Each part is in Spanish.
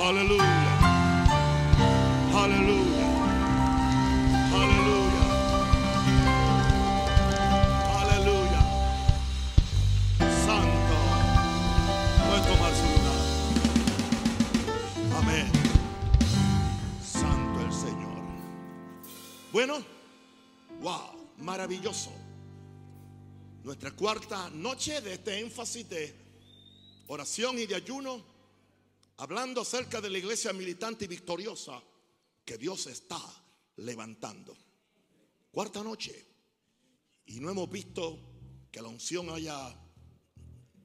Aleluya. Aleluya. Aleluya. Aleluya. Santo. Puede tomar. Amén. Santo el Señor. Bueno, wow, maravilloso. Nuestra cuarta noche de este énfasis de oración y de ayuno, hablando acerca de la iglesia militante y victoriosa que Dios está levantando. Cuarta noche. Y no hemos visto que la unción haya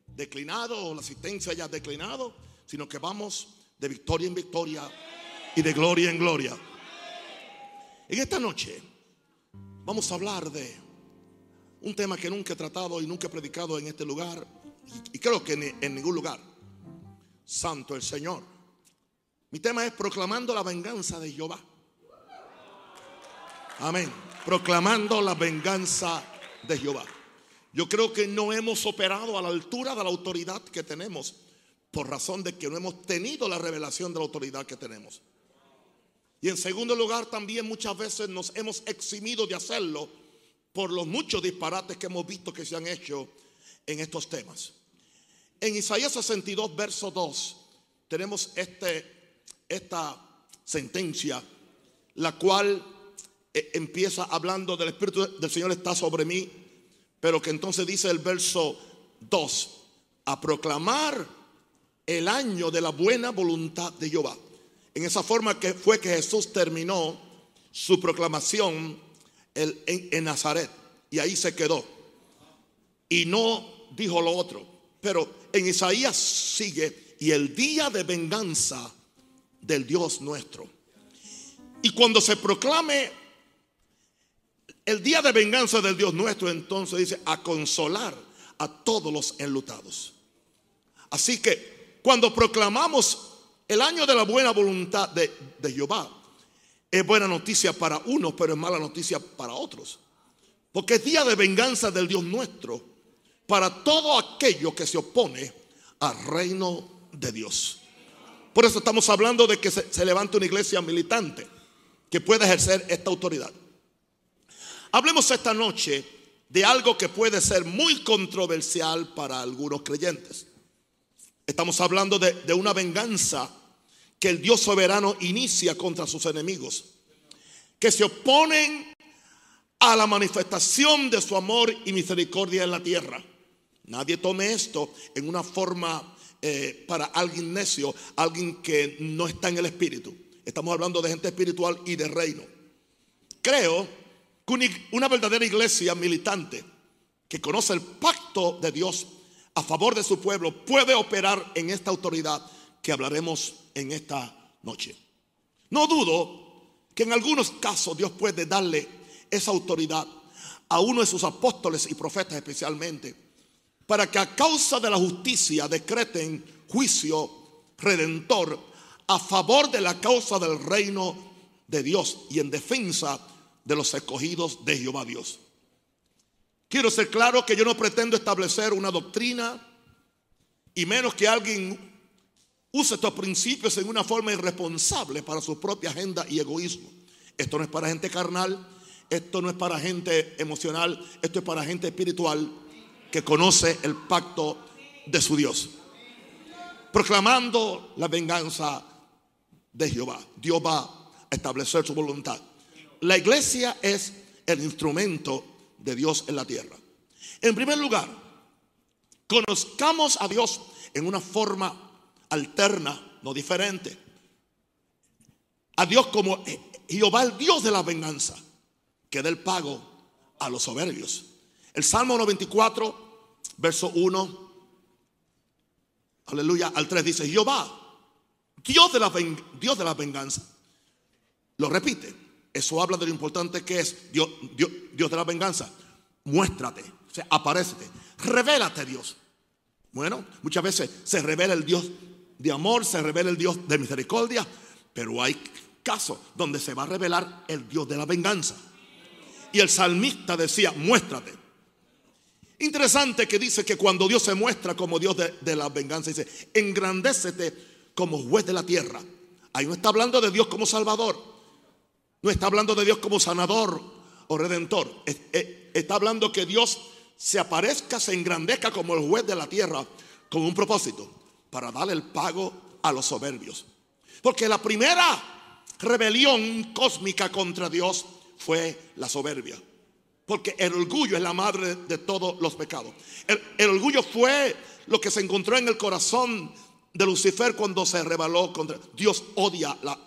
declinado o la asistencia haya declinado, sino que vamos de victoria en victoria y de gloria en gloria. En esta noche vamos a hablar de un tema que nunca he tratado y nunca he predicado en este lugar, y creo que en, ningún lugar. Santo el Señor. Mi tema es proclamando la venganza de Jehová. Amén. Proclamando la venganza de Jehová. Yo creo que no hemos operado a la altura de la autoridad que tenemos por razón de que no hemos tenido la revelación de la autoridad que tenemos. Y en segundo lugar, también muchas veces nos hemos eximido de hacerlo por los muchos disparates que hemos visto que se han hecho en estos temas. En Isaías 62, verso 2, tenemos este, esta sentencia, la cual eh, empieza hablando del Espíritu del Señor está sobre mí, pero que entonces dice el verso 2, a proclamar el año de la buena voluntad de Jehová. En esa forma que fue que Jesús terminó su proclamación en, en Nazaret y ahí se quedó. Y no dijo lo otro. Pero en Isaías sigue y el día de venganza del Dios nuestro. Y cuando se proclame el día de venganza del Dios nuestro, entonces dice a consolar a todos los enlutados. Así que cuando proclamamos el año de la buena voluntad de, de Jehová, es buena noticia para unos, pero es mala noticia para otros. Porque es día de venganza del Dios nuestro para todo aquello que se opone al reino de Dios. Por eso estamos hablando de que se, se levante una iglesia militante que pueda ejercer esta autoridad. Hablemos esta noche de algo que puede ser muy controversial para algunos creyentes. Estamos hablando de, de, una venganza que el Dios soberano inicia contra sus enemigos, que se oponen a la manifestación de su amor y misericordia en la tierra. Nadie tome esto en una forma eh, para alguien necio, alguien que no está en el espíritu. Estamos hablando de gente espiritual y de reino. Creo que una verdadera iglesia militante que conoce el pacto de Dios a favor de su pueblo puede operar en esta autoridad que hablaremos en esta noche. No dudo que en algunos casos Dios puede darle esa autoridad a uno de sus apóstoles y profetas especialmente, para que a causa de la justicia decreten juicio redentor a favor de la causa del reino de Dios y en defensa de los escogidos de Jehová Dios. Quiero ser claro que yo no pretendo establecer una doctrina y menos que alguien use estos principios en una forma irresponsable para su propia agenda y egoísmo. Esto no es para gente carnal, esto no es para gente emocional, esto es para gente espiritual que conoce el pacto de su Dios. Proclamando la venganza de Jehová. Dios va a establecer su voluntad. La iglesia es el instrumento de Dios en la tierra. En primer lugar, conozcamos a Dios en una forma alterna, no diferente. A Dios como Jehová, el Dios de la venganza, que da el pago a los soberbios. El Salmo 94, verso 1, aleluya, al 3 dice, Jehová, Dios de la, Dios de la venganza. Lo repite. Eso habla de lo importante que es Dios, Dios, Dios de la venganza. Muéstrate, o sea, revélate Dios. Bueno, muchas veces se revela el Dios de amor, se revela el Dios de misericordia, pero hay casos donde se va a revelar el Dios de la venganza. Y el salmista decía, muéstrate. Interesante que dice que cuando Dios se muestra como Dios de, la venganza, dice, engrandécete como juez de la tierra. Ahí no está hablando de Dios como salvador. No está hablando de Dios como sanador o redentor. Está hablando que Dios se aparezca, se engrandezca como el juez de la tierra con un propósito, para darle el pago a los soberbios. Porque la primera rebelión cósmica contra Dios fue la soberbia. Porque el orgullo es la madre de todos los pecados. El, orgullo fue lo que se encontró en el corazón de Lucifer cuando se rebeló contra Dios. Odia la,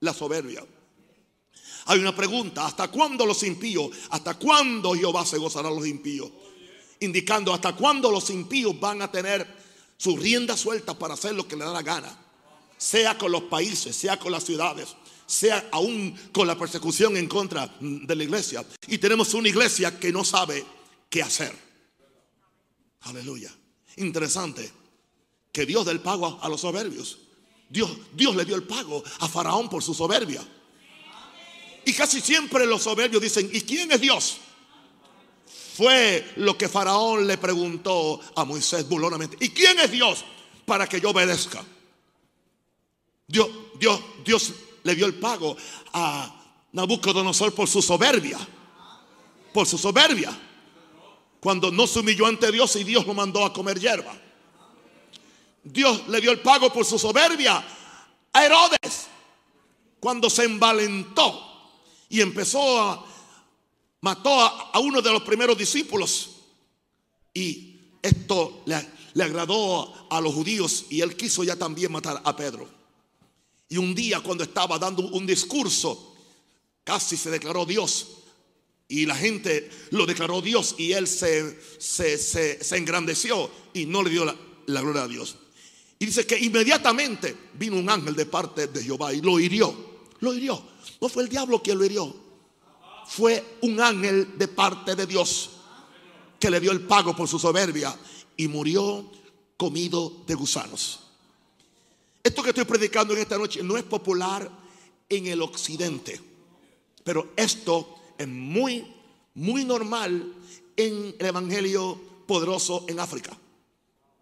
la soberbia. Hay una pregunta, ¿hasta cuándo los impíos? ¿Hasta cuándo Jehová se gozará los impíos? Indicando hasta cuándo los impíos van a tener su rienda suelta para hacer lo que le da la gana. Sea con los países, sea con las ciudades, sea aún con la persecución en contra de la iglesia. Y tenemos una iglesia que no sabe qué hacer. Aleluya. Interesante que Dios dé el pago a los soberbios. Dios, Dios le dio el pago a Faraón por su soberbia. Y casi siempre los soberbios dicen, ¿y quién es Dios? Fue lo que Faraón le preguntó a Moisés burlonamente. ¿Y quién es Dios para que yo obedezca? Dios, Dios, Dios le dio el pago a Nabucodonosor por su soberbia. Por su soberbia. Cuando no se humilló ante Dios y Dios lo mandó a comer hierba. Dios le dio el pago por su soberbia a Herodes. Cuando se envalentó y empezó a mató a, uno de los primeros discípulos. Y esto le, le agradó a los judíos y él quiso ya también matar a Pedro. Y un día cuando estaba dando un discurso, casi se declaró Dios. Y la gente lo declaró Dios y él se, se, engrandeció y no le dio la, la, gloria a Dios. Y dice que inmediatamente vino un ángel de parte de Jehová y lo hirió. Lo hirió. No fue el diablo quien lo hirió. Fue un ángel de parte de Dios que le dio el pago por su soberbia y murió comido de gusanos. Esto que estoy predicando en esta noche no es popular en el occidente, pero esto es muy, muy normal en el Evangelio poderoso en África.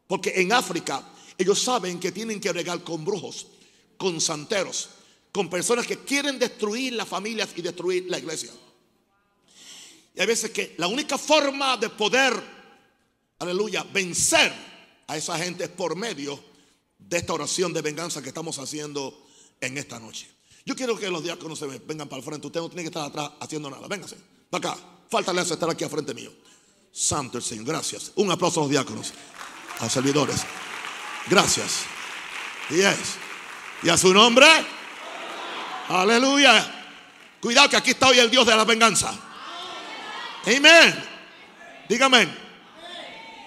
Porque en África ellos saben que tienen que regar con brujos, con santeros, con personas que quieren destruir las familias y destruir la iglesia. Y hay veces que la única forma de poder, aleluya, vencer a esa gente es por medio de esta oración de venganza que estamos haciendo en esta noche. Yo quiero que los diáconos se vengan para el frente. Usted no tiene que estar atrás haciendo nada. Véngase. Para acá. Falta estar aquí al frente mío. Santo el Señor. Gracias. Un aplauso a los diáconos. A los servidores. Gracias. Yes. Y a su nombre. Aleluya. Cuidado que aquí está hoy el Dios de la venganza. Amén. Dígame.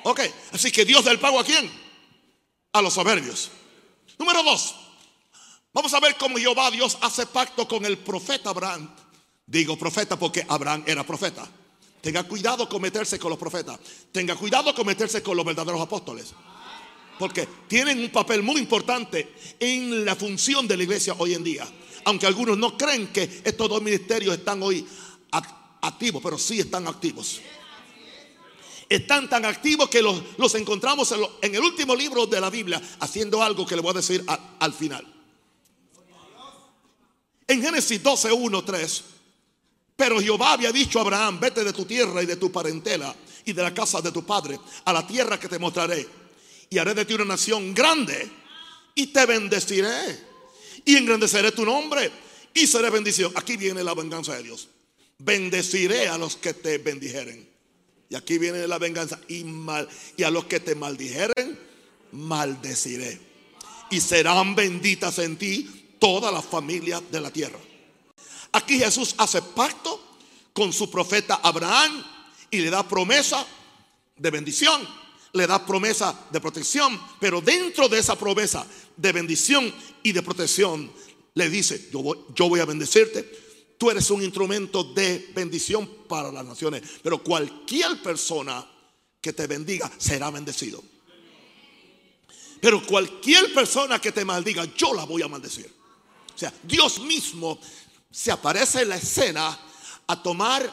Ok. Así que Dios del pago a quién? A los soberbios. Número dos, vamos a ver cómo Jehová Dios hace pacto con el profeta Abraham. Digo profeta porque Abraham era profeta. Tenga cuidado con meterse con los profetas. Tenga cuidado con meterse con los verdaderos apóstoles. Porque tienen un papel muy importante en la función de la iglesia hoy en día. Aunque algunos no creen que estos dos ministerios están hoy activos, pero sí están activos están tan activos que los, encontramos en, el último libro de la Biblia haciendo algo que le voy a decir al final. En Génesis 12, 1, 3. Pero Jehová había dicho a Abraham, vete de tu tierra y de tu parentela y de la casa de tu padre a la tierra que te mostraré. Y haré de ti una nación grande y te bendeciré. Y engrandeceré tu nombre y seré bendición. Aquí viene la venganza de Dios. Bendeciré a los que te bendijeren y aquí viene la venganza. Y, mal, y a los que te maldijeren, maldeciré. Y serán benditas en ti todas las familias de la tierra. Aquí Jesús hace pacto con su profeta Abraham y le da promesa de bendición, le da promesa de protección, pero dentro de esa promesa de bendición y de protección le dice, yo voy, yo voy a bendecirte, Tú eres un instrumento de bendición para las naciones. Pero cualquier persona que te bendiga será bendecido. Pero cualquier persona que te maldiga, yo la voy a maldecir. O sea, Dios mismo se aparece en la escena a tomar,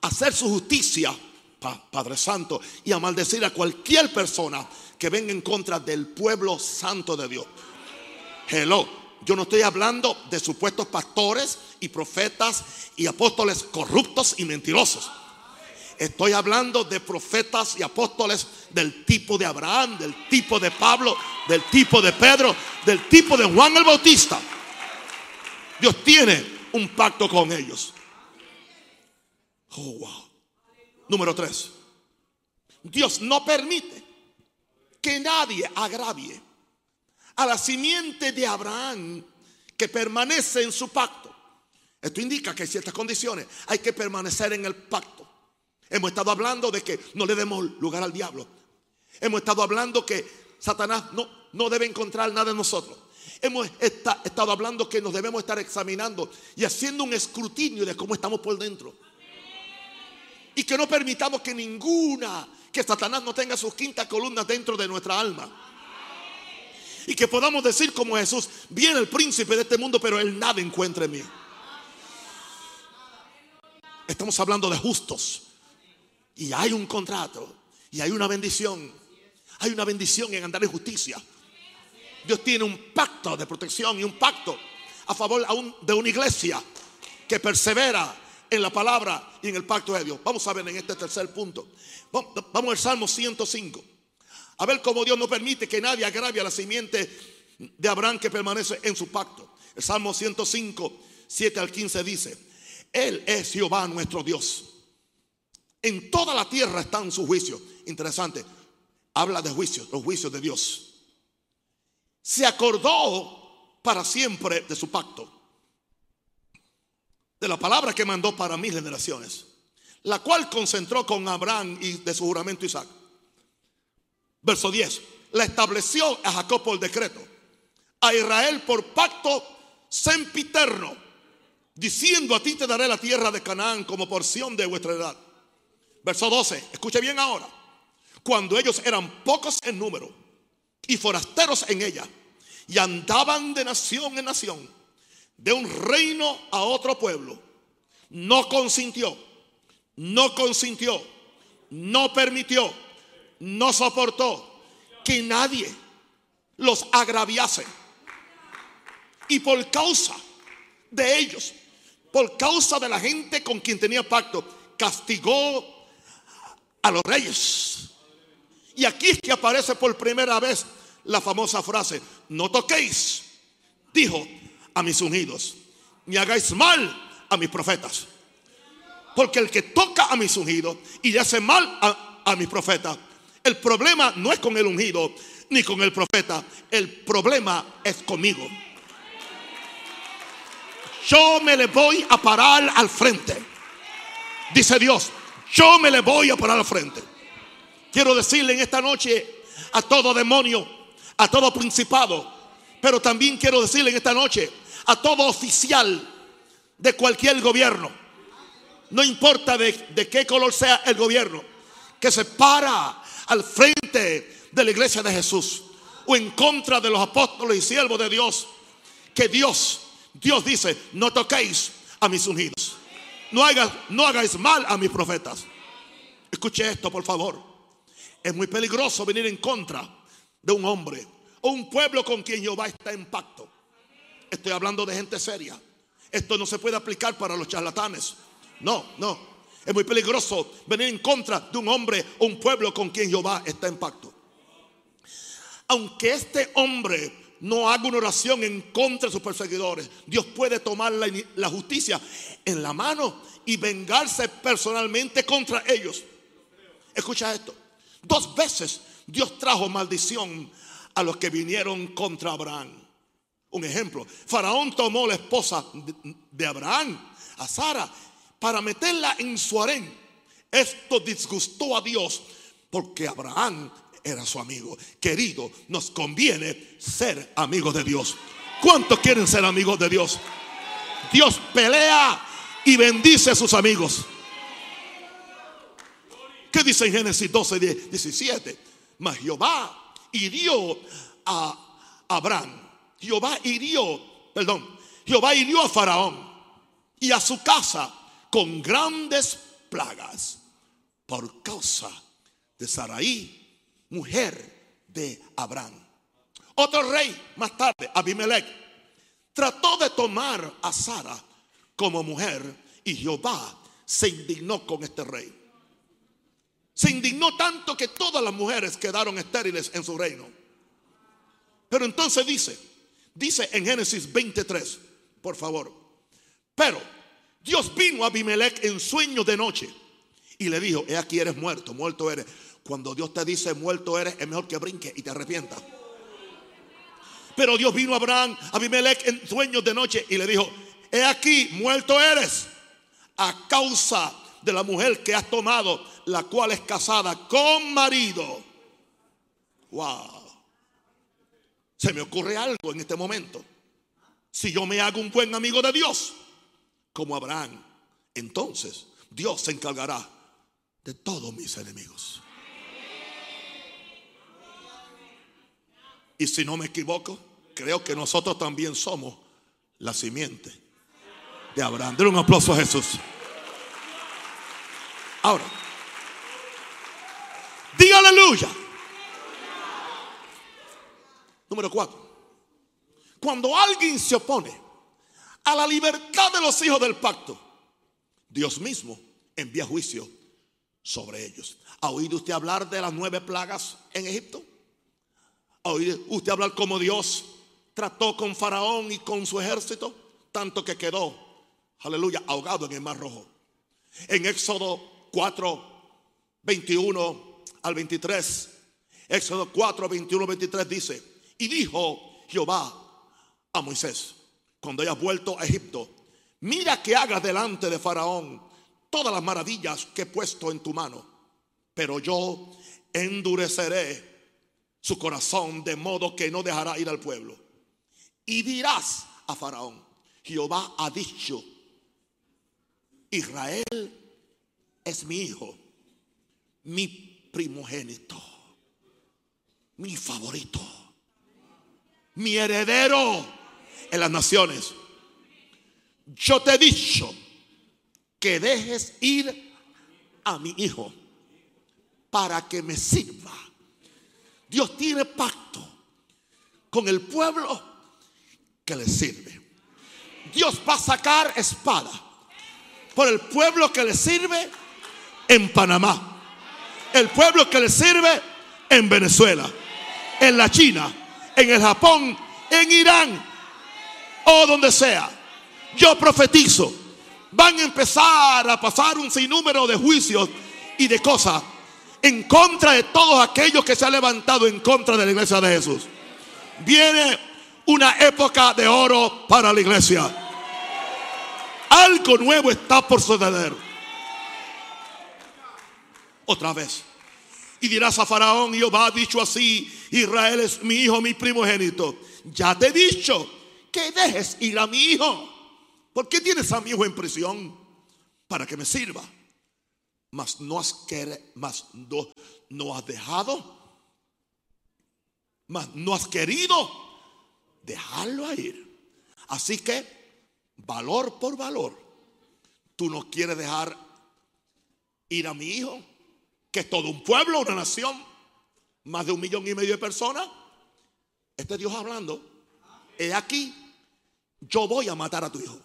a hacer su justicia, Padre Santo, y a maldecir a cualquier persona que venga en contra del pueblo santo de Dios. Hello. Yo no estoy hablando de supuestos pastores y profetas y apóstoles corruptos y mentirosos. Estoy hablando de profetas y apóstoles del tipo de Abraham, del tipo de Pablo, del tipo de Pedro, del tipo de Juan el Bautista. Dios tiene un pacto con ellos. Oh, wow. Número tres. Dios no permite que nadie agravie a la simiente de Abraham que permanece en su pacto. Esto indica que hay ciertas condiciones. Hay que permanecer en el pacto. Hemos estado hablando de que no le demos lugar al diablo. Hemos estado hablando que Satanás no, no debe encontrar nada en nosotros. Hemos estado hablando que nos debemos estar examinando y haciendo un escrutinio de cómo estamos por dentro. Y que no permitamos que ninguna, que Satanás no tenga sus quintas columnas dentro de nuestra alma. Y que podamos decir como Jesús, viene el príncipe de este mundo, pero él nada encuentra en mí. Estamos hablando de justos. Y hay un contrato. Y hay una bendición. Hay una bendición en andar en justicia. Dios tiene un pacto de protección y un pacto a favor de una iglesia que persevera en la palabra y en el pacto de Dios. Vamos a ver en este tercer punto. Vamos al Salmo 105. A ver cómo Dios no permite que nadie agrave a la simiente de Abraham que permanece en su pacto. El Salmo 105, 7 al 15 dice, Él es Jehová nuestro Dios. En toda la tierra están sus juicios. Interesante. Habla de juicios, los juicios de Dios. Se acordó para siempre de su pacto de la palabra que mandó para mis generaciones, la cual concentró con Abraham y de su juramento Isaac. Verso 10, la estableció a Jacob por decreto, a Israel por pacto sempiterno, diciendo a ti te daré la tierra de Canaán como porción de vuestra edad. Verso 12, escuche bien ahora, cuando ellos eran pocos en número y forasteros en ella, y andaban de nación en nación, de un reino a otro pueblo, no consintió, no consintió, no permitió, no soportó que nadie los agraviase. Y por causa de ellos, por causa de la gente con quien tenía pacto, castigó a los reyes. Y aquí es que aparece por primera vez la famosa frase, no toquéis, dijo a mis ungidos, ni hagáis mal a mis profetas. Porque el que toca a mis ungidos y le hace mal a, a mis profetas, el problema no es con el ungido ni con el profeta, el problema es conmigo. Yo me le voy a parar al frente. Dice Dios, yo me le voy a parar al frente. Quiero decirle en esta noche a todo demonio, a todo principado, pero también quiero decirle en esta noche a todo oficial de cualquier gobierno, no importa de, de, qué color sea el gobierno, que se para al frente de la iglesia de Jesús o en contra de los apóstoles y siervos de Dios, que Dios, Dios dice, no toquéis a mis ungidos, no no hagáis mal a mis profetas. Escuche esto, por favor. Es muy peligroso venir en contra de un hombre o un pueblo con quien Jehová está en pacto. Estoy hablando de gente seria. Esto no se puede aplicar para los charlatanes. No, no. Es muy peligroso venir en contra de un hombre o un pueblo con quien Jehová está en pacto. Aunque este hombre no haga una oración en contra de sus perseguidores, Dios puede tomar la, la justicia en la mano y vengarse personalmente contra ellos. Escucha esto. Dos veces Dios trajo maldición a los que vinieron contra Abraham. Un ejemplo, Faraón tomó la esposa de Abraham, a Sara, para meterla en su harén. Esto disgustó a Dios porque Abraham era su amigo. Querido, nos conviene ser amigos de Dios. ¿Cuántos quieren ser amigos de Dios? Dios pelea y bendice a sus amigos. ¿Qué dice en Génesis 12, 17? Mas Jehová hirió a Abraham Jehová hirió, perdón, Jehová hirió a Faraón y a su casa con grandes plagas por causa de Saraí, mujer de Abraham. Otro rey, más tarde, Abimelech, trató de tomar a Sara como mujer y Jehová se indignó con este rey. Se indignó tanto que todas las mujeres quedaron estériles en su reino. Pero entonces dice, dice en Génesis 23, por favor, pero Dios vino a Abimelech en sueño de noche y le dijo, he aquí eres muerto, muerto eres. Cuando Dios te dice muerto eres, es mejor que brinque y te arrepientas. Pero Dios vino a Abraham, a Abimelech en sueños de noche y le dijo, he aquí, muerto eres a causa de la mujer que has tomado, la cual es casada con marido. Wow. Se me ocurre algo en este momento. Si yo me hago un buen amigo de Dios, como Abraham, entonces Dios se encargará de todos mis enemigos. Y si no me equivoco, creo que nosotros también somos la simiente de Abraham. Denle un aplauso a Jesús. Ahora, diga aleluya. Número cuatro. Cuando alguien se opone a la libertad de los hijos del pacto, Dios mismo envía juicio sobre ellos. ¿Ha oído usted hablar de las nueve plagas en Egipto? ¿Ha oído usted hablar como Dios trató con Faraón y con su ejército? Tanto que quedó, aleluya, ahogado en el Mar Rojo. En Éxodo 4, 21 al 23. Éxodo 4, 21 al 23 dice, y dijo Jehová a Moisés, cuando hayas vuelto a Egipto, mira que hagas delante de Faraón todas las maravillas que he puesto en tu mano. Pero yo endureceré su corazón de modo que no dejará ir al pueblo. Y dirás a Faraón, Jehová ha dicho, Israel es mi hijo, mi primogénito, mi favorito, mi heredero en las naciones. Yo te he dicho, que dejes ir a mi hijo para que me sirva. Dios tiene pacto con el pueblo que le sirve. Dios va a sacar espada por el pueblo que le sirve en Panamá. El pueblo que le sirve en Venezuela, en la China, en el Japón, en Irán o donde sea. Yo profetizo van a empezar a pasar un sinnúmero de juicios y de cosas en contra de todos aquellos que se han levantado en contra de la iglesia de Jesús. Viene una época de oro para la iglesia. Algo nuevo está por suceder. Otra vez. Y dirás a Faraón, Jehová ha dicho así, Israel es mi hijo, mi primogénito. Ya te he dicho que dejes ir a mi hijo. ¿Por qué tienes a mi hijo en prisión? Para que me sirva. Mas no has, querido, mas no, has dejado, mas no has querido dejarlo ir. Así que, valor por valor, tú no quieres dejar ir a mi hijo, que es todo un pueblo, una nación, más de un millón y medio de personas. Este Dios hablando, he aquí, yo voy a matar a tu hijo.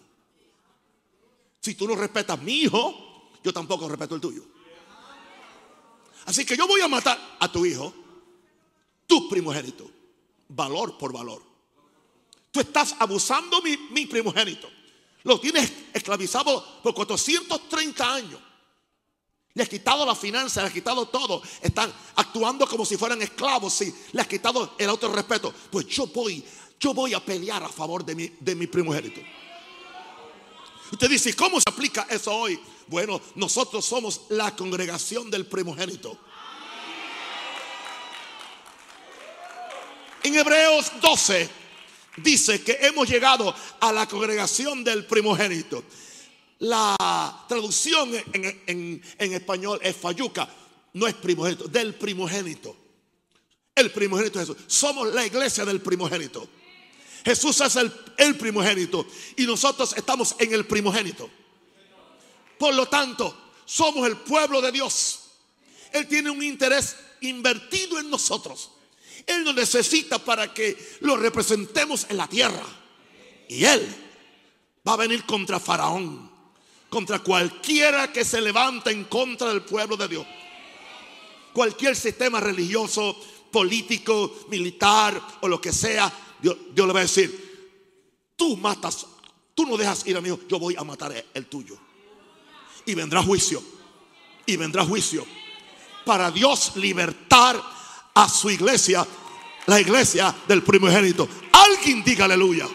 Si tú no respetas mi hijo, yo tampoco respeto el tuyo. Así que yo voy a matar a tu hijo, tu primogénito, valor por valor. Tú estás abusando mi, mi primogénito. Lo tienes esclavizado por 430 años. Le has quitado la finanza, le has quitado todo. Están actuando como si fueran esclavos. Sí, le has quitado el autorrespeto. Pues yo voy, yo voy a pelear a favor de mi, de mi primogénito. Usted dice, ¿cómo se aplica eso hoy? Bueno, nosotros somos la congregación del primogénito. En Hebreos 12 dice que hemos llegado a la congregación del primogénito. La traducción en, español es fayuca, no es primogénito, del primogénito. El primogénito es Jesús. Somos la iglesia del primogénito. Jesús es el, primogénito y nosotros estamos en el primogénito. Por lo tanto, somos el pueblo de Dios. Él tiene un interés invertido en nosotros. Él nos necesita para que lo representemos en la tierra. Y Él va a venir contra Faraón, contra cualquiera que se levante en contra del pueblo de Dios. Cualquier sistema religioso, político, militar o lo que sea, Dios, le va a decir, tú matas, tú no dejas ir a mí, yo voy a matar el tuyo. Y vendrá juicio, y vendrá juicio para Dios libertar a su iglesia, la iglesia del primogénito. Alguien diga aleluya.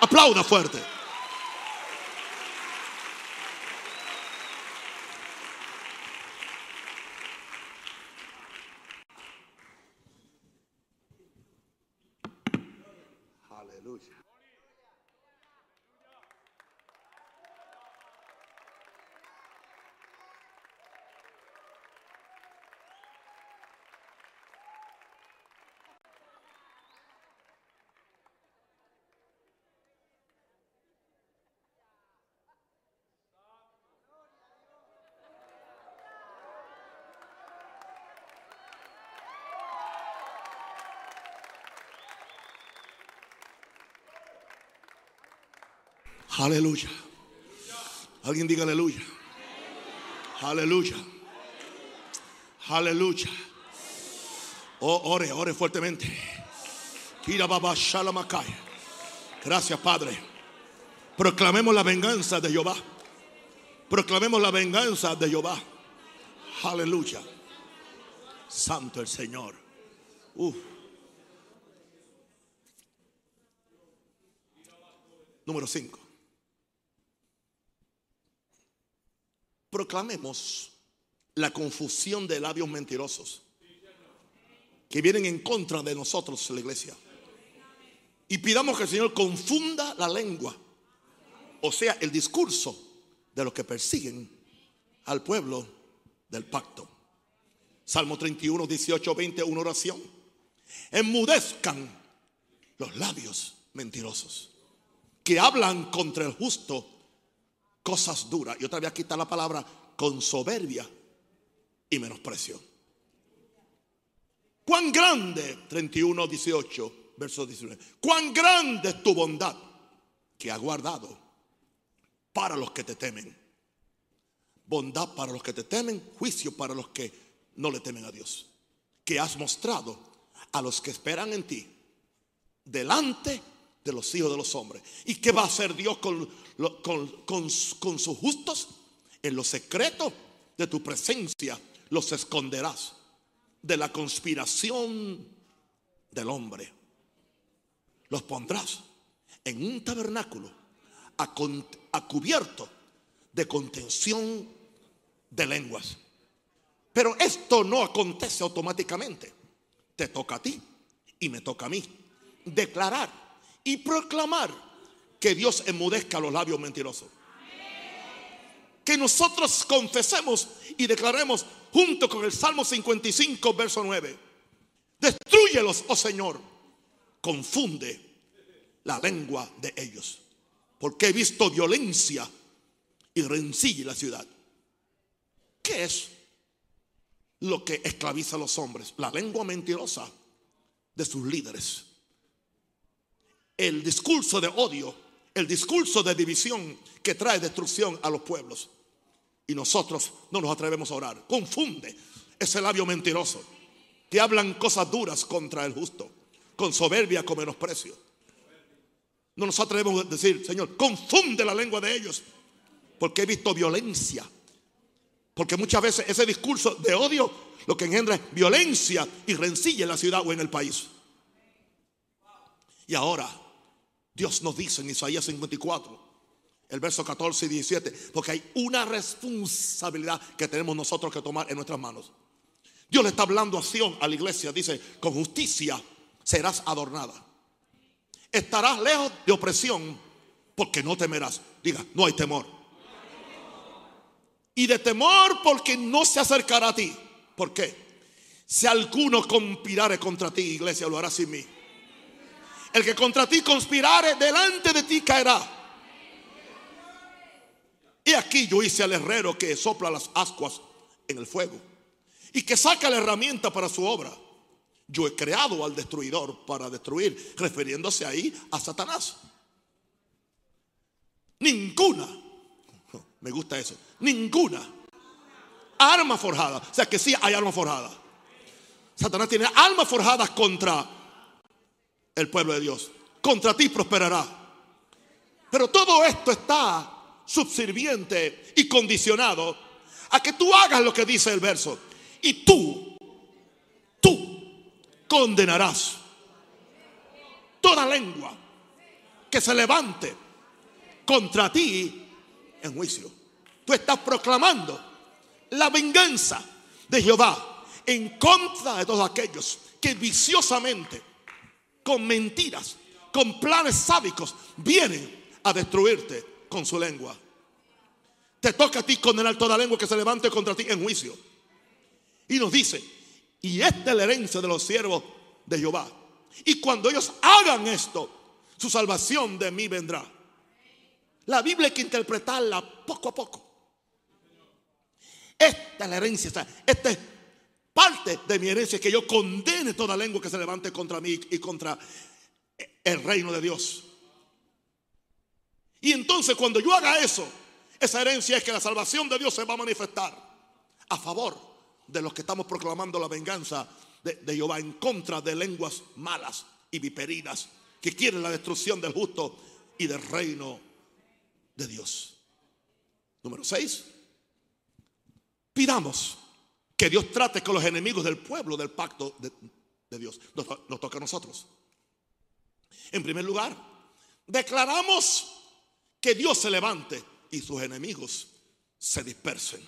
Aplauda fuerte. Aleluya. Alguien diga aleluya. Aleluya. Aleluya. Oh, ore, ore fuertemente. Gracias, Padre. Proclamemos la venganza de Jehová. Proclamemos la venganza de Jehová. Aleluya. Santo el Señor. Número 5. Proclamemos la confusión de labios mentirosos que vienen en contra de nosotros, la iglesia. Y pidamos que el Señor confunda la lengua, o sea, el discurso de los que persiguen al pueblo del pacto. Salmo 31, 18, 20, una oración. Enmudezcan los labios mentirosos que hablan contra el justo cosas duras. Y otra vez aquí está la palabra con soberbia y menosprecio. Cuán grande, 31, 18, verso 19. Cuán grande es tu bondad que ha guardado para los que te temen. Bondad para los que te temen, juicio para los que no le temen a Dios. Que has mostrado a los que esperan en ti delante de los hijos de los hombres. ¿Y qué va a hacer Dios con, con, sus justos? En los secretos de tu presencia los esconderás de la conspiración del hombre. Los pondrás en un tabernáculo a, a cubierto de contención de lenguas. Pero esto no acontece automáticamente. Te toca a ti y me toca a mí declarar y proclamar que Dios enmudezca los labios mentirosos. Que nosotros confesemos y declaremos junto con el Salmo 55, verso 9. Destruyelos, oh Señor. Confunde la lengua de ellos. Porque he visto violencia y rencilla en la ciudad. ¿Qué es lo que esclaviza a los hombres? La lengua mentirosa de sus líderes el discurso de odio, el discurso de división que trae destrucción a los pueblos. Y nosotros no nos atrevemos a orar. Confunde ese labio mentiroso que hablan cosas duras contra el justo, con soberbia, con menosprecio. No nos atrevemos a decir, Señor, confunde la lengua de ellos, porque he visto violencia. Porque muchas veces ese discurso de odio lo que engendra es violencia y rencilla en la ciudad o en el país. Y ahora Dios nos dice en Isaías 54, el verso 14 y 17, porque hay una responsabilidad que tenemos nosotros que tomar en nuestras manos. Dios le está hablando a a la iglesia, dice, con justicia serás adornada. Estarás lejos de opresión porque no temerás. Diga, no hay temor. Y de temor porque no se acercará a ti. ¿Por qué? Si alguno conspirare contra ti, iglesia, lo hará sin mí. El que contra ti conspirare, delante de ti caerá. Y aquí yo hice al herrero que sopla las ascuas en el fuego y que saca la herramienta para su obra. Yo he creado al destruidor para destruir, refiriéndose ahí a Satanás. Ninguna, me gusta eso, ninguna arma forjada. O sea que sí hay arma forjada. Satanás tiene armas forjadas contra el pueblo de Dios. Contra ti prosperará. Pero todo esto está subserviente y condicionado a que tú hagas lo que dice el verso. Y tú, tú condenarás toda lengua que se levante contra ti en juicio. Tú estás proclamando la venganza de Jehová en contra de todos aquellos que viciosamente, con mentiras, con planes sádicos, vienen a destruirte con su lengua. Te toca a ti condenar toda lengua que se levante contra ti en juicio. Y nos dice, y esta es la herencia de los siervos de Jehová. Y cuando ellos hagan esto, su salvación de mí vendrá. La Biblia hay que interpretarla poco a poco. Esta es la herencia. Esta es parte de mi herencia que yo condene toda lengua que se levante contra mí y contra el reino de Dios. Y entonces cuando yo haga eso, esa herencia es que la salvación de Dios se va a manifestar a favor de los que estamos proclamando la venganza de, Jehová en contra de lenguas malas y viperidas que quieren la destrucción del justo y del reino de Dios. Número 6. Pidamos que Dios trate con los enemigos del pueblo del pacto de, Dios. nos toca a nosotros. En primer lugar, declaramos que Dios se levante y sus enemigos se dispersen.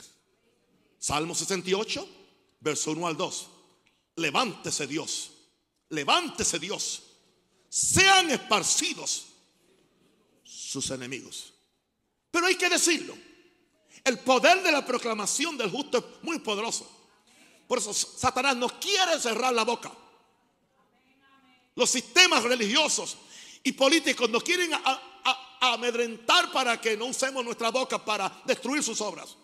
Salmo 68, verso 1 al 2. Levántese Dios, levántese Dios, sean esparcidos sus enemigos. Pero hay que decirlo, el poder de la proclamación del justo es muy poderoso. Por eso Satanás no quiere cerrar la boca. Los sistemas religiosos y políticos nos quieren amedrentar para que no usemos nuestra boca para destruir sus obras.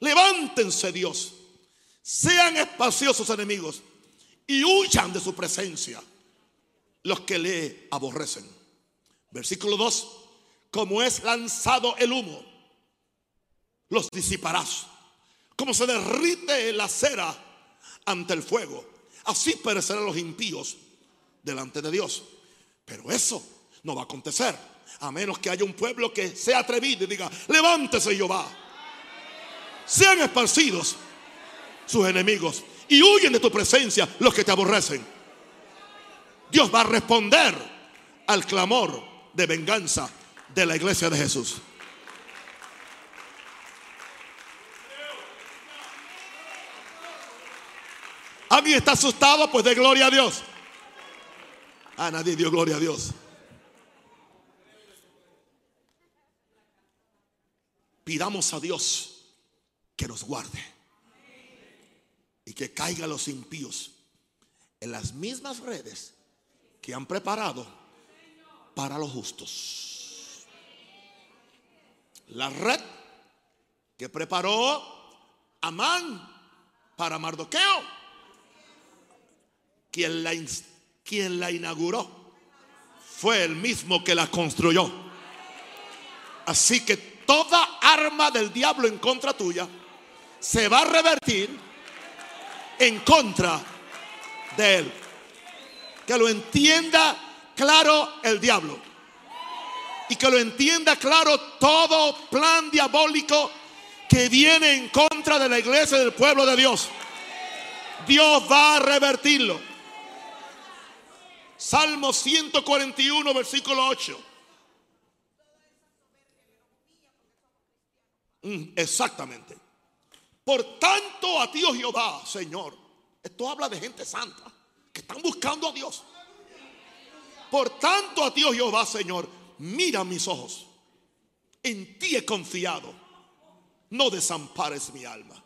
Levántense Dios, sean espaciosos enemigos y huyan de su presencia los que le aborrecen. Versículo 2, como es lanzado el humo, los disiparás. Como se derrite la cera ante el fuego, así perecerán los impíos delante de Dios. Pero eso no va a acontecer. A menos que haya un pueblo que sea atrevido y diga, levántese Jehová. Sean esparcidos sus enemigos y huyen de tu presencia los que te aborrecen. Dios va a responder al clamor de venganza de la iglesia de Jesús. ¿Alguien está asustado? Pues de gloria a Dios. A ah, nadie dio gloria a Dios. Pidamos a Dios que nos guarde y que caigan los impíos en las mismas redes que han preparado para los justos. La red que preparó Amán para Mardoqueo, quien la quien la inauguró fue el mismo que la construyó. Así que toda arma del diablo en contra tuya se va a revertir en contra de él. Que lo entienda claro el diablo. Y que lo entienda claro todo plan diabólico que viene en contra de la iglesia del pueblo de Dios. Dios va a revertirlo. Salmo 141, versículo 8. Mm, exactamente. Por tanto a ti, oh Jehová, Señor. Esto habla de gente santa que están buscando a Dios. Por tanto a ti, oh Jehová, Señor, mira mis ojos. En ti he confiado. No desampares mi alma.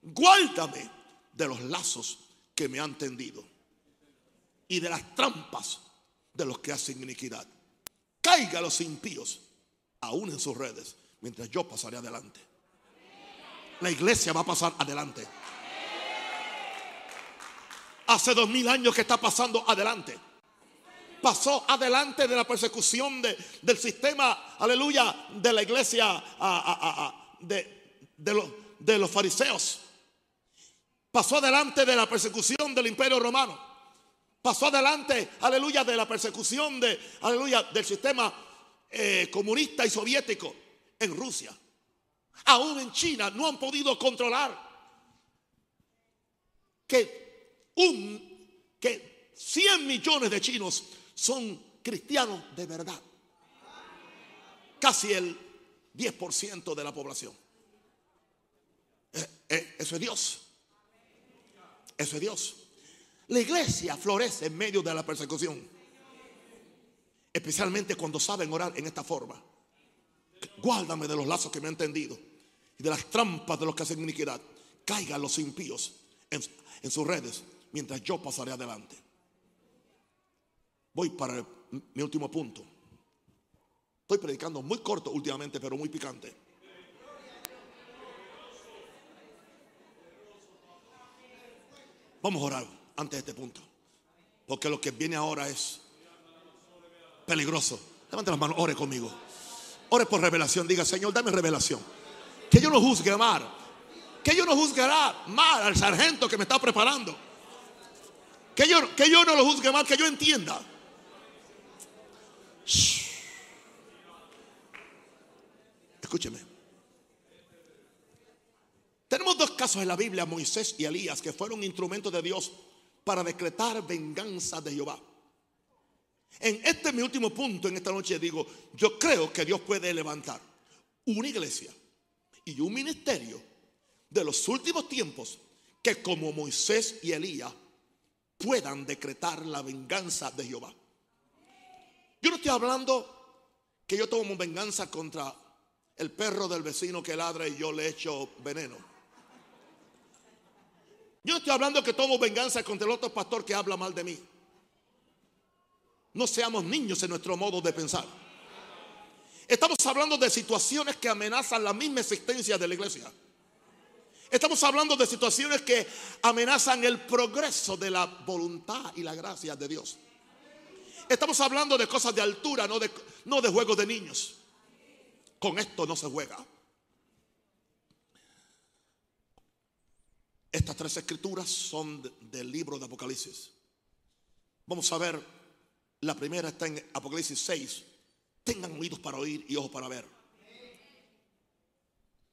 Guárdame de los lazos que me han tendido y de las trampas de los que hacen iniquidad. Caiga los impíos, aún en sus redes, mientras yo pasaré adelante. La iglesia va a pasar adelante. hace dos mil años que está pasando adelante. Pasó adelante de la persecución del sistema, aleluya, de la iglesia, de, los, de los fariseos. Pasó adelante de la persecución del imperio romano. Pasó adelante, aleluya, de la persecución de, aleluya, del sistema eh, comunista y soviético en Rusia. Aún en China no han podido controlar que un que 100 millones de chinos son cristianos de verdad. Casi el 10% de la población. Eh, eh, eso es Dios. Eso es Dios. La iglesia florece en medio de la persecución. Especialmente cuando saben orar en esta forma. Guárdame de los lazos que me han tendido y de las trampas de los que hacen iniquidad. Caigan los impíos en, en sus redes mientras yo pasaré adelante. Voy para mi último punto. Estoy predicando muy corto últimamente, pero muy picante. Vamos a orar antes de este punto. Porque lo que viene ahora es peligroso. Levante las manos, ore conmigo. Ore por revelación. Diga, Señor, dame revelación. Que yo no juzgue mal. Que yo no juzgará mal al sargento que me está preparando. Que yo, que yo no lo juzgue mal, que yo entienda. Escúcheme. Tenemos dos casos en la Biblia, Moisés y Elías, que fueron instrumentos de Dios para decretar venganza de Jehová. En este mi último punto, en esta noche digo, yo creo que Dios puede levantar una iglesia y un ministerio de los últimos tiempos que como Moisés y Elías puedan decretar la venganza de Jehová. Yo no estoy hablando que yo tomo venganza contra el perro del vecino que ladra y yo le echo veneno. Yo no estoy hablando que tomo venganza contra el otro pastor que habla mal de mí. No seamos niños en nuestro modo de pensar. Estamos hablando de situaciones que amenazan la misma existencia de la iglesia. Estamos hablando de situaciones que amenazan el progreso de la voluntad y la gracia de Dios. Estamos hablando de cosas de altura, no de, no de juegos de niños. Con esto no se juega. Estas tres escrituras son del libro de Apocalipsis. Vamos a ver, la primera está en Apocalipsis 6. Tengan oídos para oír y ojos para ver.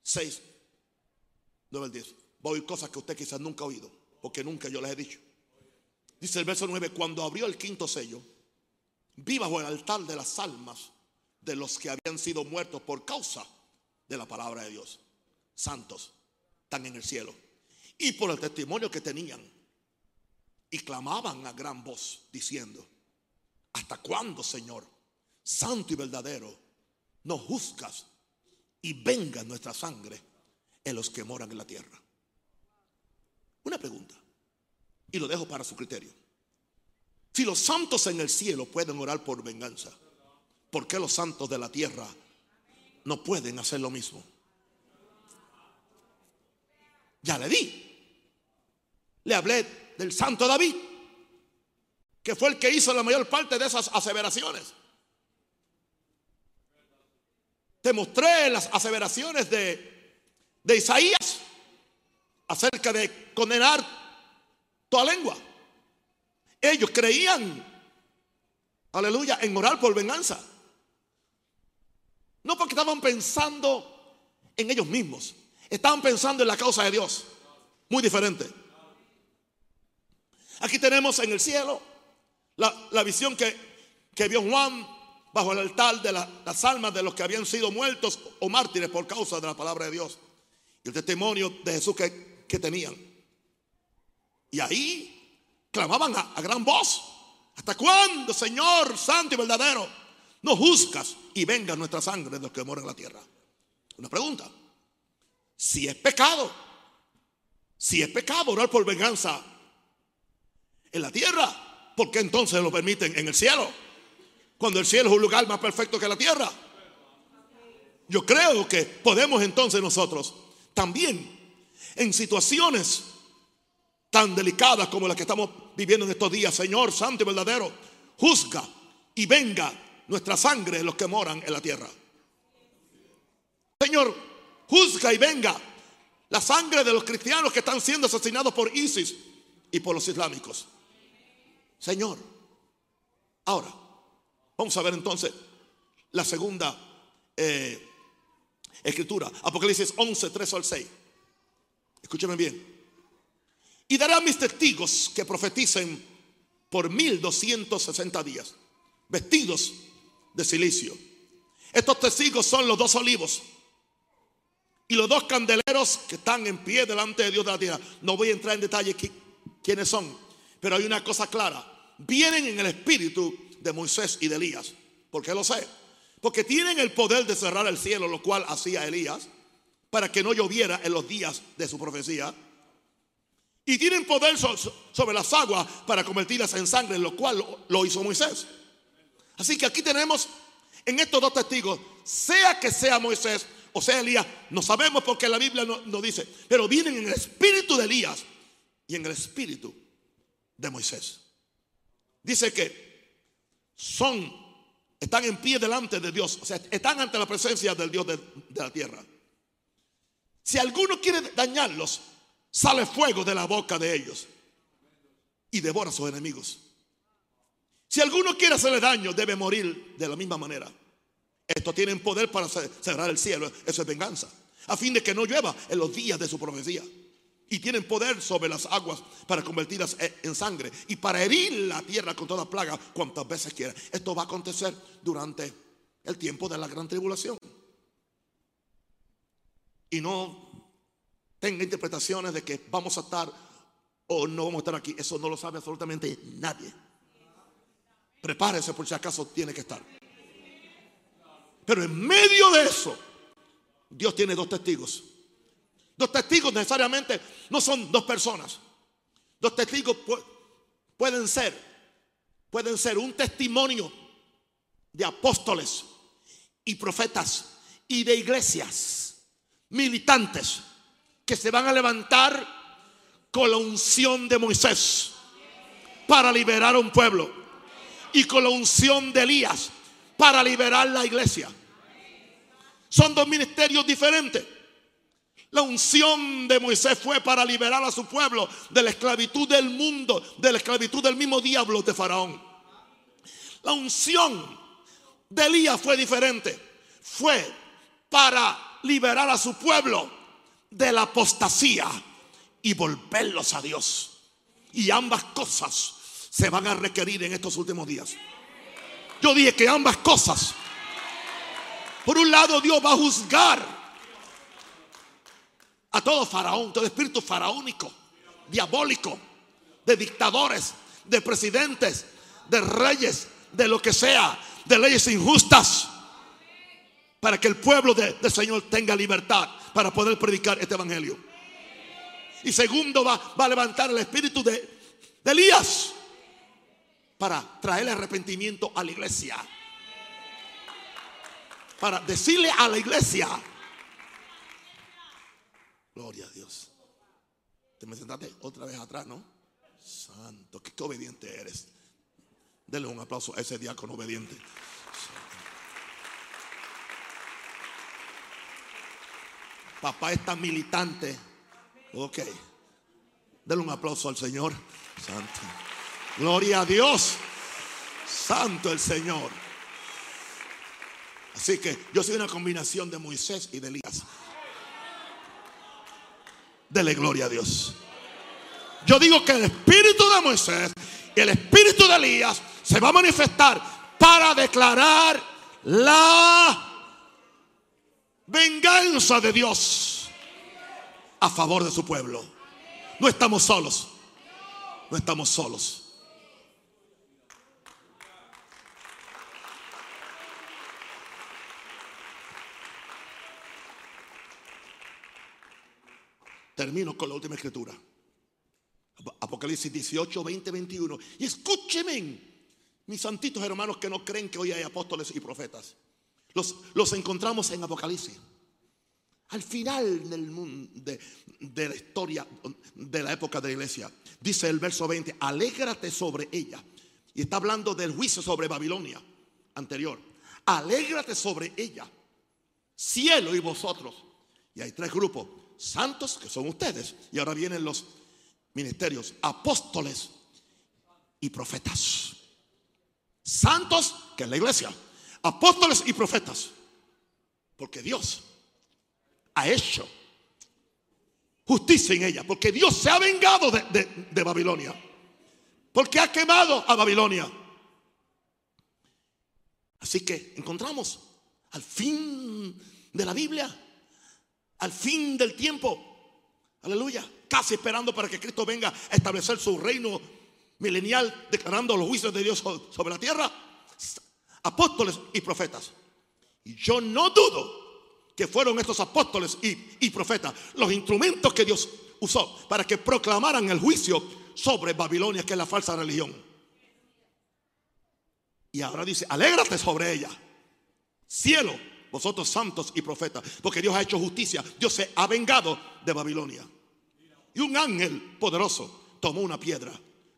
6, 9 al 10. Voy a oír cosas que usted quizás nunca ha oído, porque nunca yo les he dicho. Dice el verso 9, cuando abrió el quinto sello, vi bajo el altar de las almas de los que habían sido muertos por causa de la palabra de Dios. Santos, están en el cielo y por el testimonio que tenían. Y clamaban a gran voz diciendo, ¿hasta cuándo, Señor, santo y verdadero, nos juzgas y venga nuestra sangre en los que moran en la tierra? Una pregunta, y lo dejo para su criterio. Si los santos en el cielo pueden orar por venganza, ¿por qué los santos de la tierra no pueden hacer lo mismo? Ya le di le hablé del santo David, que fue el que hizo la mayor parte de esas aseveraciones. Te mostré las aseveraciones de, de Isaías acerca de condenar toda lengua. Ellos creían, aleluya, en orar por venganza. No porque estaban pensando en ellos mismos, estaban pensando en la causa de Dios. Muy diferente. Aquí tenemos en el cielo la, visión que, que, vio Juan bajo el altar de las almas de los que habían sido muertos o mártires por causa de la palabra de Dios. Y el testimonio de Jesús que, que tenían. Y ahí clamaban a, a gran voz. ¿Hasta cuándo, Señor Santo y verdadero, no juzgas y venga nuestra sangre de los que moran en la tierra? Una pregunta. Si es pecado, si es pecado orar por venganza en la tierra. ¿Por qué entonces lo permiten en el cielo? Cuando el cielo es un lugar más perfecto que la tierra. Yo creo que podemos entonces nosotros también en situaciones tan delicadas como las que estamos viviendo en estos días. Señor Santo y verdadero, juzga y venga nuestra sangre de los que moran en la tierra. Señor, juzga y venga la sangre de los cristianos que están siendo asesinados por ISIS y por los islámicos. Señor, ahora, vamos a ver entonces la segunda eh, escritura, Apocalipsis 11, 3 al 6. Escúcheme bien. Y daré a mis testigos que profeticen por 1260 días, vestidos de silicio. Estos testigos son los dos olivos y los dos candeleros que están en pie delante de Dios de la tierra. No voy a entrar en detalle quiénes son, pero hay una cosa clara. Vienen en el espíritu de Moisés y de Elías. ¿Por qué lo sé? Porque tienen el poder de cerrar el cielo, lo cual hacía Elías, para que no lloviera en los días de su profecía. Y tienen poder sobre las aguas para convertirlas en sangre, lo cual lo hizo Moisés. Así que aquí tenemos en estos dos testigos, sea que sea Moisés o sea Elías, no sabemos porque la Biblia no, no dice, pero vienen en el espíritu de Elías y en el espíritu de Moisés. Dice que son, están en pie delante de Dios, o sea, están ante la presencia del Dios de, de la tierra. Si alguno quiere dañarlos, sale fuego de la boca de ellos y devora a sus enemigos. Si alguno quiere hacerle daño, debe morir de la misma manera. Estos tienen poder para cerrar el cielo, eso es venganza, a fin de que no llueva en los días de su profecía. Y tienen poder sobre las aguas para convertirlas en sangre y para herir la tierra con toda plaga cuantas veces quiera. Esto va a acontecer durante el tiempo de la gran tribulación. Y no tenga interpretaciones de que vamos a estar o no vamos a estar aquí. Eso no lo sabe absolutamente nadie. Prepárese por si acaso tiene que estar. Pero en medio de eso, Dios tiene dos testigos. Dos testigos necesariamente no son dos personas. Dos testigos pueden ser, pueden ser un testimonio de apóstoles y profetas y de iglesias militantes que se van a levantar con la unción de Moisés para liberar a un pueblo y con la unción de Elías para liberar la iglesia. Son dos ministerios diferentes. La unción de Moisés fue para liberar a su pueblo de la esclavitud del mundo, de la esclavitud del mismo diablo de Faraón. La unción de Elías fue diferente. Fue para liberar a su pueblo de la apostasía y volverlos a Dios. Y ambas cosas se van a requerir en estos últimos días. Yo dije que ambas cosas. Por un lado, Dios va a juzgar a todo faraón, todo espíritu faraónico, diabólico, de dictadores, de presidentes, de reyes, de lo que sea, de leyes injustas, para que el pueblo del Señor tenga libertad para poder predicar este evangelio. Y segundo, va, va a levantar el espíritu de, de Elías para traer arrepentimiento a la iglesia. Para decirle a la iglesia, gloria a Dios. Te me sentaste otra vez atrás, ¿no? Santo, qué, obediente eres. Denle un aplauso a ese diácono obediente. Papá está militante. Ok. Denle un aplauso al Señor. Santo. Gloria a Dios. Santo el Señor. Así que yo soy una combinación de Moisés y de Elías. Dele gloria a Dios. Yo digo que el espíritu de Moisés y el espíritu de Elías se va a manifestar para declarar la venganza de Dios a favor de su pueblo. No estamos solos. No estamos solos. Termino con la última escritura. Apocalipsis 18, 20, 21. Y escúcheme, mis santitos hermanos que no creen que hoy hay apóstoles y profetas. Los, los encontramos en Apocalipsis. al final del mundo, de, de la historia de la época de la iglesia. Dice el verso 20, alégrate sobre ella. Y está hablando del juicio sobre Babilonia anterior. Alégrate sobre ella, cielo y vosotros. Y hay tres grupos, santos que son ustedes. Y ahora vienen los ministerios, apóstoles y profetas. Santos, que es la iglesia. Apóstoles y profetas. Porque Dios ha hecho justicia en ella. Porque Dios se ha vengado de, Babilonia. Porque ha quemado a Babilonia. Así que encontramos al fin de la Biblia, al fin del tiempo, aleluya, casi esperando para que Cristo venga a establecer su reino milenial, declarando los juicios de Dios sobre la tierra, apóstoles y profetas. Y yo no dudo que fueron estos apóstoles y, profetas los instrumentos que Dios usó para que proclamaran el juicio sobre Babilonia, que es la falsa religión. Y ahora dice, alégrate sobre ella. Cielo, vosotros santos y profetas, porque Dios ha hecho justicia. Dios se ha vengado de Babilonia. Y un ángel poderoso tomó una piedra,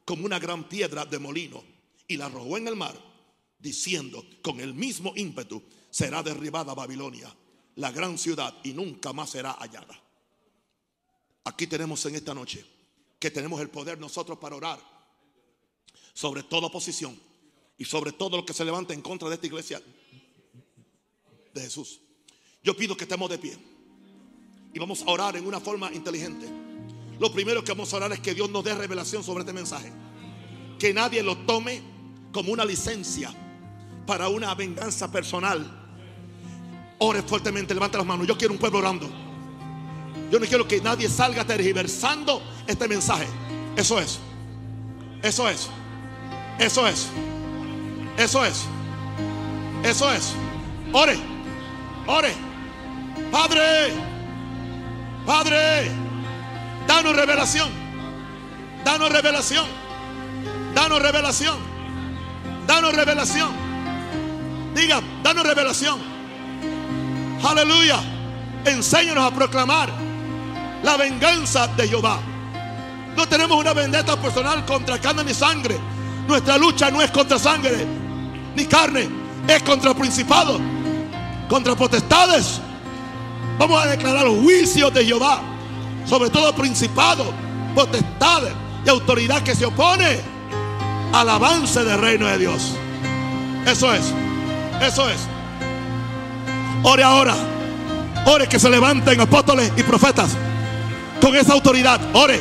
como una gran piedra de molino, y la arrojó en el mar, diciendo, con el mismo ímpetu será derribada Babilonia la gran ciudad y nunca más será hallada. Aquí tenemos en esta noche que tenemos el poder nosotros para orar sobre toda oposición y sobre todo lo que se levanta en contra de esta iglesia de Jesús. Yo pido que estemos de pie y vamos a orar en una forma inteligente. Lo primero que vamos a orar es que Dios nos dé revelación sobre este mensaje. Que nadie lo tome como una licencia para una venganza personal Ore fuertemente, levanta las manos. Yo quiero un pueblo orando. Yo no quiero que nadie salga tergiversando este mensaje. Eso es. Eso es. Eso es. Eso es. Eso es. Ore. Ore. Padre. Padre. Danos revelación. Danos revelación. Danos revelación. Danos revelación. Diga, danos revelación. Aleluya. Enséñanos a proclamar la venganza de Jehová. No tenemos una vendetta personal contra carne ni sangre. Nuestra lucha no es contra sangre ni carne, es contra principados, contra potestades. Vamos a declarar los juicios de Jehová sobre todo principado, potestades y autoridad que se opone al avance del reino de Dios. Eso es, eso es. Ore ahora. Ore que se levanten apóstoles y profetas con esa autoridad. Ore.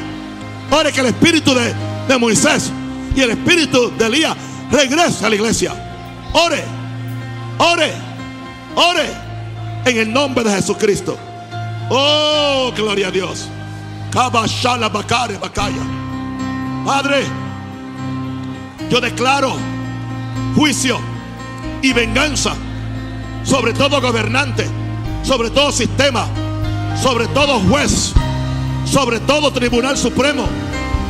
Ore que el espíritu de, de Moisés y el espíritu de Elías regrese a la iglesia. Ore. Ore. Ore. En el nombre de Jesucristo. Oh, gloria a Dios. Padre, yo declaro juicio y venganza sobre todo gobernante, sobre todo sistema, sobre todo juez, sobre todo tribunal supremo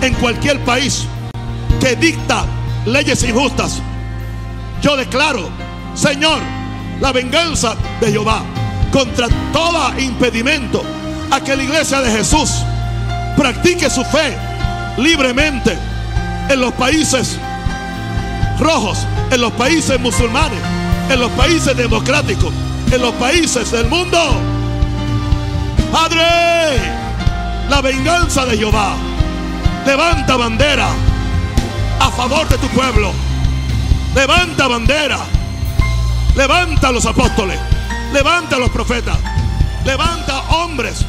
en cualquier país que dicta leyes injustas. Yo declaro, Señor, la venganza de Jehová contra todo impedimento a que la iglesia de Jesús practique su fe libremente en los países rojos, en los países musulmanes en los países democráticos, en los países del mundo. Padre, la venganza de Jehová. Levanta bandera a favor de tu pueblo. Levanta bandera. Levanta a los apóstoles. Levanta a los profetas. Levanta hombres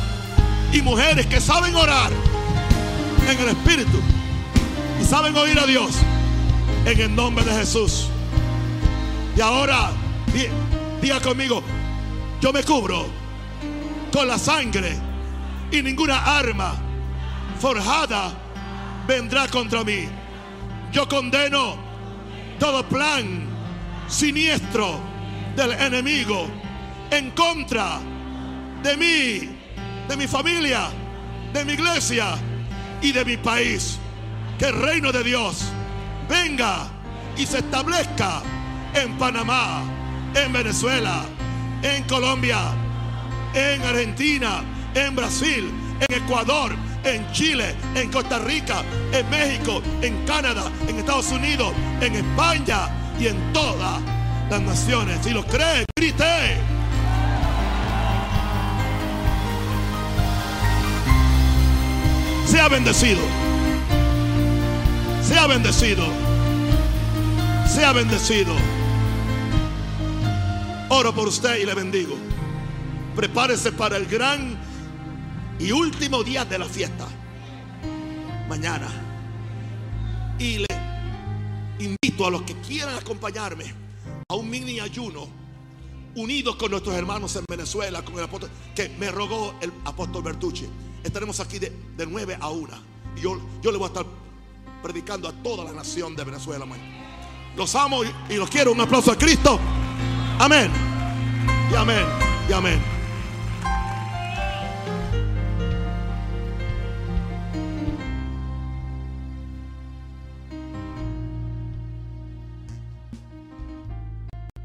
y mujeres que saben orar en el Espíritu y saben oír a Dios en el nombre de Jesús. Y ahora, diga conmigo, yo me cubro con la sangre y ninguna arma forjada vendrá contra mí. Yo condeno todo plan siniestro del enemigo en contra de mí, de mi familia, de mi iglesia y de mi país. Que el reino de Dios venga y se establezca en Panamá, en Venezuela, en Colombia, en Argentina, en Brasil, en Ecuador, en Chile, en Costa Rica, en México, en Canadá, en Estados Unidos, en España y en todas las naciones. Si lo cree, grite. Sea bendecido. Sea bendecido. Sea bendecido. Oro por usted y le bendigo. Prepárese para el gran y último día de la fiesta. Mañana. Y le invito a los que quieran acompañarme a un mini ayuno unidos con nuestros hermanos en Venezuela, con el apóstol que me rogó el apóstol Bertucci. Estaremos aquí de, de 9 a 1. Y yo, yo le voy a estar predicando a toda la nación de Venezuela. Los amo y los quiero. Un aplauso a Cristo. Amén. Y amén. Y amén.